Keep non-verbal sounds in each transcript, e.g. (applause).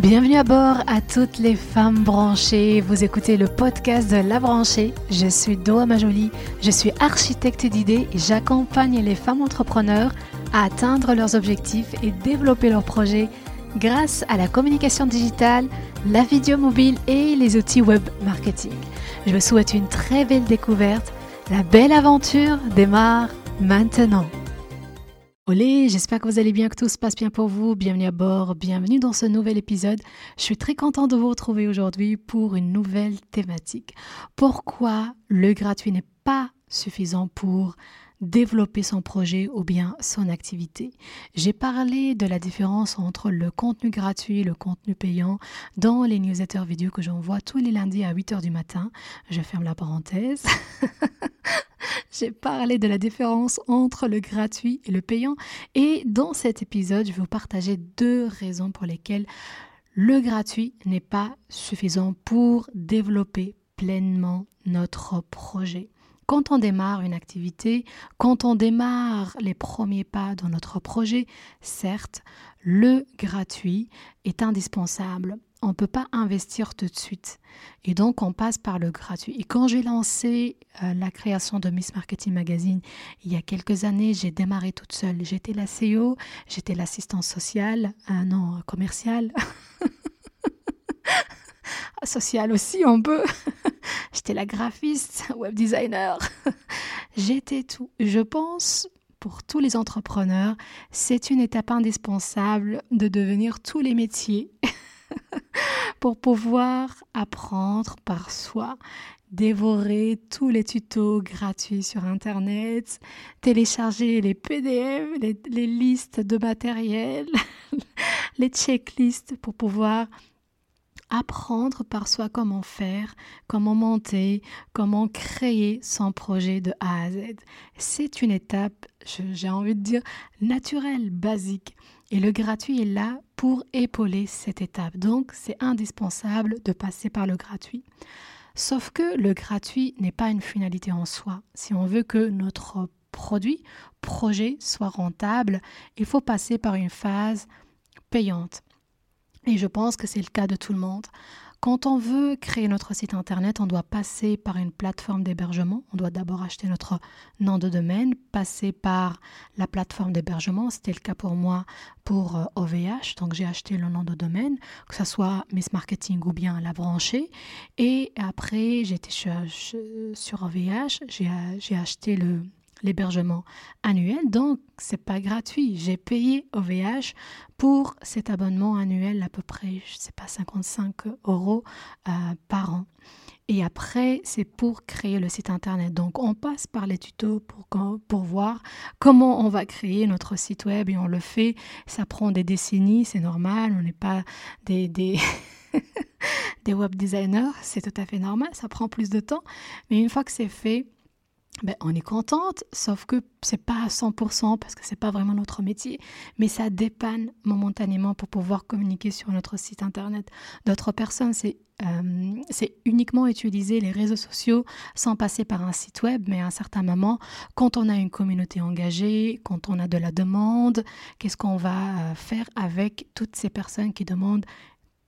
Bienvenue à bord à toutes les femmes branchées. Vous écoutez le podcast de La Branchée. Je suis Doa Majoli, je suis architecte d'idées et j'accompagne les femmes entrepreneurs à atteindre leurs objectifs et développer leurs projets grâce à la communication digitale, la vidéo mobile et les outils web marketing. Je vous souhaite une très belle découverte. La belle aventure démarre maintenant. Olé, j'espère que vous allez bien, que tout se passe bien pour vous. Bienvenue à bord, bienvenue dans ce nouvel épisode. Je suis très contente de vous retrouver aujourd'hui pour une nouvelle thématique. Pourquoi le gratuit n'est pas suffisant pour développer son projet ou bien son activité. J'ai parlé de la différence entre le contenu gratuit et le contenu payant dans les newsletters vidéo que j'envoie tous les lundis à 8h du matin. Je ferme la parenthèse. (laughs) J'ai parlé de la différence entre le gratuit et le payant et dans cet épisode, je vais vous partager deux raisons pour lesquelles le gratuit n'est pas suffisant pour développer pleinement notre projet. Quand on démarre une activité, quand on démarre les premiers pas dans notre projet, certes, le gratuit est indispensable. On ne peut pas investir tout de suite. Et donc, on passe par le gratuit. Et quand j'ai lancé euh, la création de Miss Marketing Magazine, il y a quelques années, j'ai démarré toute seule. J'étais la CEO, j'étais l'assistante sociale, un non, commerciale. (laughs) sociale aussi, on peut. J'étais la graphiste, (laughs) web designer. (laughs) J'étais tout. Je pense, pour tous les entrepreneurs, c'est une étape indispensable de devenir tous les métiers (laughs) pour pouvoir apprendre par soi, dévorer tous les tutos gratuits sur Internet, télécharger les PDF, les, les listes de matériel, les checklists pour pouvoir apprendre par soi comment faire, comment monter, comment créer son projet de A à Z. C'est une étape, j'ai envie de dire, naturelle, basique. Et le gratuit est là pour épauler cette étape. Donc, c'est indispensable de passer par le gratuit. Sauf que le gratuit n'est pas une finalité en soi. Si on veut que notre produit, projet soit rentable, il faut passer par une phase payante. Et je pense que c'est le cas de tout le monde. Quand on veut créer notre site internet, on doit passer par une plateforme d'hébergement. On doit d'abord acheter notre nom de domaine, passer par la plateforme d'hébergement. C'était le cas pour moi pour OVH. Euh, Donc j'ai acheté le nom de domaine, que ce soit Miss Marketing ou bien la branchée. Et après, j'étais sur OVH, j'ai acheté le, l'hébergement annuel, donc c'est pas gratuit. J'ai payé OVH pour cet abonnement annuel à peu près, je sais pas, 55 euros euh, par an. Et après, c'est pour créer le site internet. Donc, on passe par les tutos pour, pour voir comment on va créer notre site web et on le fait. Ça prend des décennies, c'est normal. On n'est pas des, des, (laughs) des web designers, c'est tout à fait normal. Ça prend plus de temps. Mais une fois que c'est fait, ben, on est contente, sauf que c'est pas à 100% parce que c'est pas vraiment notre métier, mais ça dépanne momentanément pour pouvoir communiquer sur notre site internet. D'autres personnes, c'est euh, c'est uniquement utiliser les réseaux sociaux sans passer par un site web, mais à un certain moment, quand on a une communauté engagée, quand on a de la demande, qu'est-ce qu'on va euh, faire avec toutes ces personnes qui demandent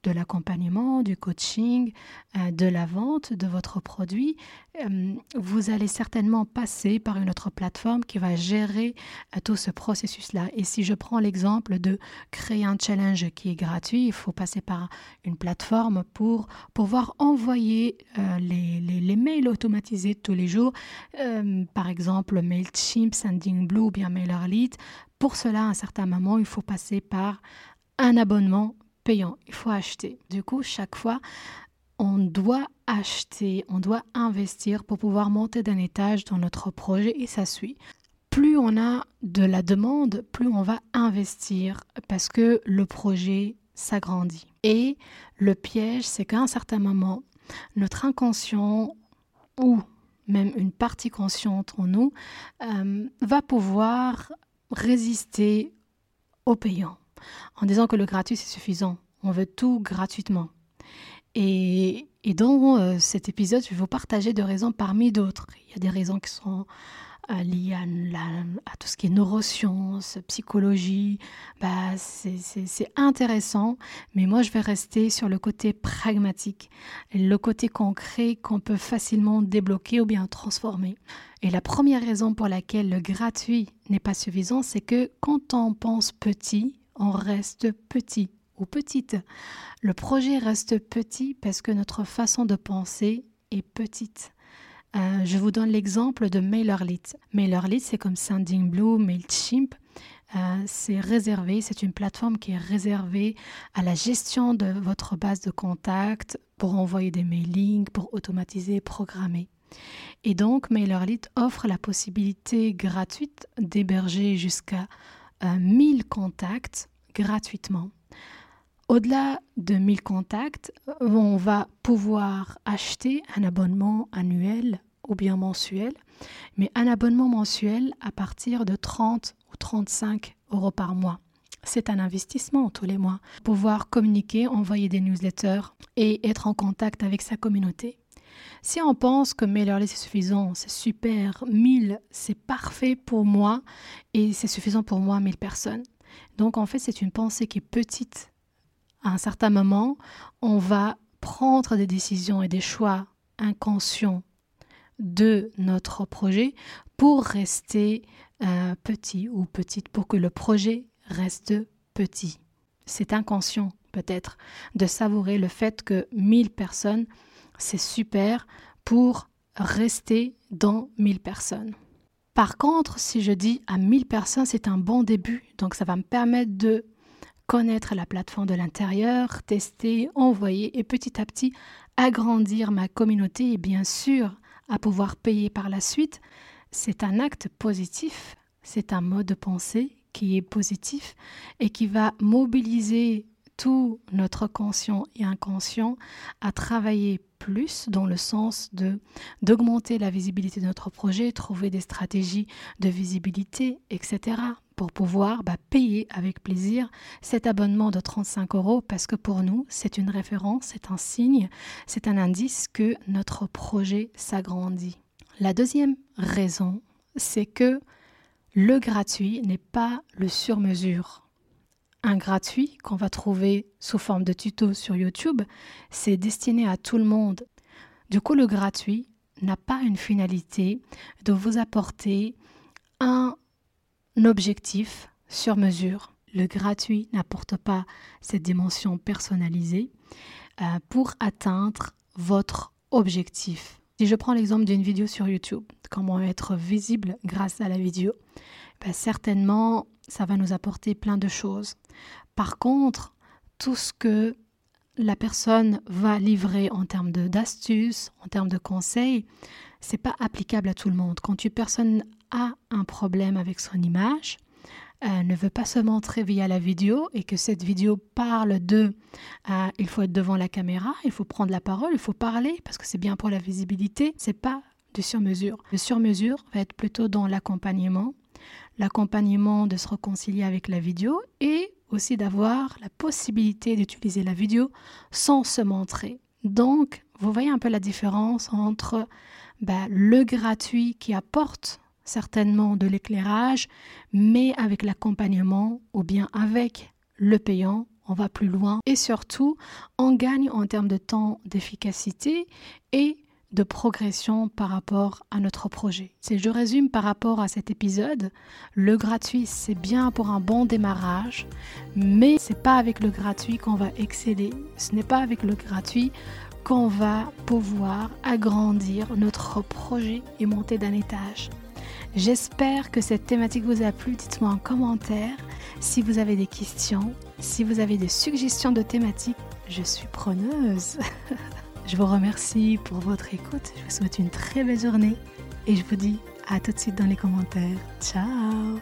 de l'accompagnement, du coaching, euh, de la vente de votre produit, euh, vous allez certainement passer par une autre plateforme qui va gérer euh, tout ce processus-là. Et si je prends l'exemple de créer un challenge qui est gratuit, il faut passer par une plateforme pour pouvoir envoyer les, les, mails automatisés tous les jours, par exemple MailChimp, SendingBlue ou bien MailerLite. Pour cela, à un certain moment, il faut passer par un abonnement payant, il faut acheter. Du coup, chaque fois, on doit acheter, on doit investir pour pouvoir monter d'un étage dans notre projet et ça suit. Plus on a de la demande, plus on va investir parce que le projet s'agrandit. Et le piège, c'est qu'à un certain moment, notre inconscient ou même une partie consciente en nous euh, va pouvoir résister au payant en disant que le gratuit c'est suffisant. On veut tout gratuitement. Et, dans euh, cet épisode, je vais vous partager deux raisons parmi d'autres. Il y a des raisons qui sont euh, liées à, à, tout ce qui est neurosciences, psychologie, bah, c'est intéressant, mais moi je vais rester sur le côté pragmatique, le côté concret qu'on peut facilement débloquer ou bien transformer. Et la première raison pour laquelle le gratuit n'est pas suffisant, c'est que quand on pense petit, on reste petit ou petite. Le projet reste petit parce que notre façon de penser est petite. Euh, je vous donne l'exemple de MailerLite. MailerLite, c'est comme Sendingblue, MailChimp. Euh, c'est réservé, c'est une plateforme qui est réservée à la gestion de votre base de contact pour envoyer des mailings, pour automatiser, programmer. Et donc, MailerLite offre la possibilité gratuite d'héberger jusqu'à 1000 euh, contacts gratuitement. Au-delà de 1000 contacts, on va pouvoir acheter un abonnement annuel ou bien mensuel, mais un abonnement mensuel à partir de 30 ou 35 euros par mois. C'est un investissement tous les mois. Pouvoir communiquer, envoyer des newsletters et être en contact avec sa communauté. Si on pense que MailerList c'est suffisant, c'est super, 1000 c'est parfait pour moi et c'est suffisant pour moi 1000 personnes. Donc en fait c'est une pensée qui est petite à un certain moment, on va prendre des décisions et des choix inconscients de notre projet pour rester euh, petit ou petite, pour que le projet reste petit. C'est inconscient peut-être de savourer le fait que 1000 personnes, c'est super pour rester dans 1000 personnes. Par contre, si je dis à 1000 personnes, c'est un bon début, donc ça va me permettre de connaître la plateforme de l'intérieur, tester, envoyer et petit à petit agrandir ma communauté et bien sûr à pouvoir payer par la suite, c'est un acte positif, c'est un mode de pensée qui est positif et qui va mobiliser tout notre conscient et inconscient à travailler plus dans le sens de d'augmenter la visibilité de notre projet, trouver des stratégies de visibilité, etc pour pouvoir bah, payer avec plaisir cet abonnement de 35 euros parce que pour nous, c'est une référence, c'est un signe, c'est un indice que notre projet s'agrandit. La deuxième raison, c'est que le gratuit n'est pas le sur-mesure. Un gratuit qu'on va trouver sous forme de tuto sur YouTube, c'est destiné à tout le monde. Du coup, le gratuit n'a pas une finalité de vous apporter un objectif sur mesure. Le gratuit n'apporte pas cette dimension personnalisée euh, pour atteindre votre objectif. Si je prends l'exemple d'une vidéo sur YouTube, comment être visible grâce à la vidéo, ben certainement ça va nous apporter plein de choses. Par contre, tout ce que la personne va livrer en termes d'astuces, en termes de conseils, c'est pas applicable à tout le monde. Quand une personne a un problème avec son image, ne veut pas se montrer via la vidéo et que cette vidéo parle de euh, il faut être devant la caméra, il faut prendre la parole, il faut parler parce que c'est bien pour la visibilité, c'est pas de sur-mesure. Le sur-mesure va être plutôt dans l'accompagnement, l'accompagnement de se réconcilier avec la vidéo et d'avoir la possibilité d'utiliser la vidéo sans se montrer. Donc, vous voyez un peu la différence entre bah, le gratuit qui apporte certainement de l'éclairage, mais avec l'accompagnement ou bien avec le payant, on va plus loin et surtout on gagne en termes de temps d'efficacité et de progression par rapport à notre projet. Si je résume par rapport à cet épisode, le gratuit c'est bien pour un bon démarrage, mais c'est pas avec le gratuit qu'on va exceller. Ce n'est pas avec le gratuit qu'on va pouvoir agrandir notre projet et monter d'un étage. J'espère que cette thématique vous a plu. Dites-moi en commentaire si vous avez des questions, si vous avez des suggestions de thématiques. Je suis preneuse. (laughs) je vous remercie pour votre écoute. Je vous souhaite une très belle journée et je vous dis à tout de suite dans les commentaires. Ciao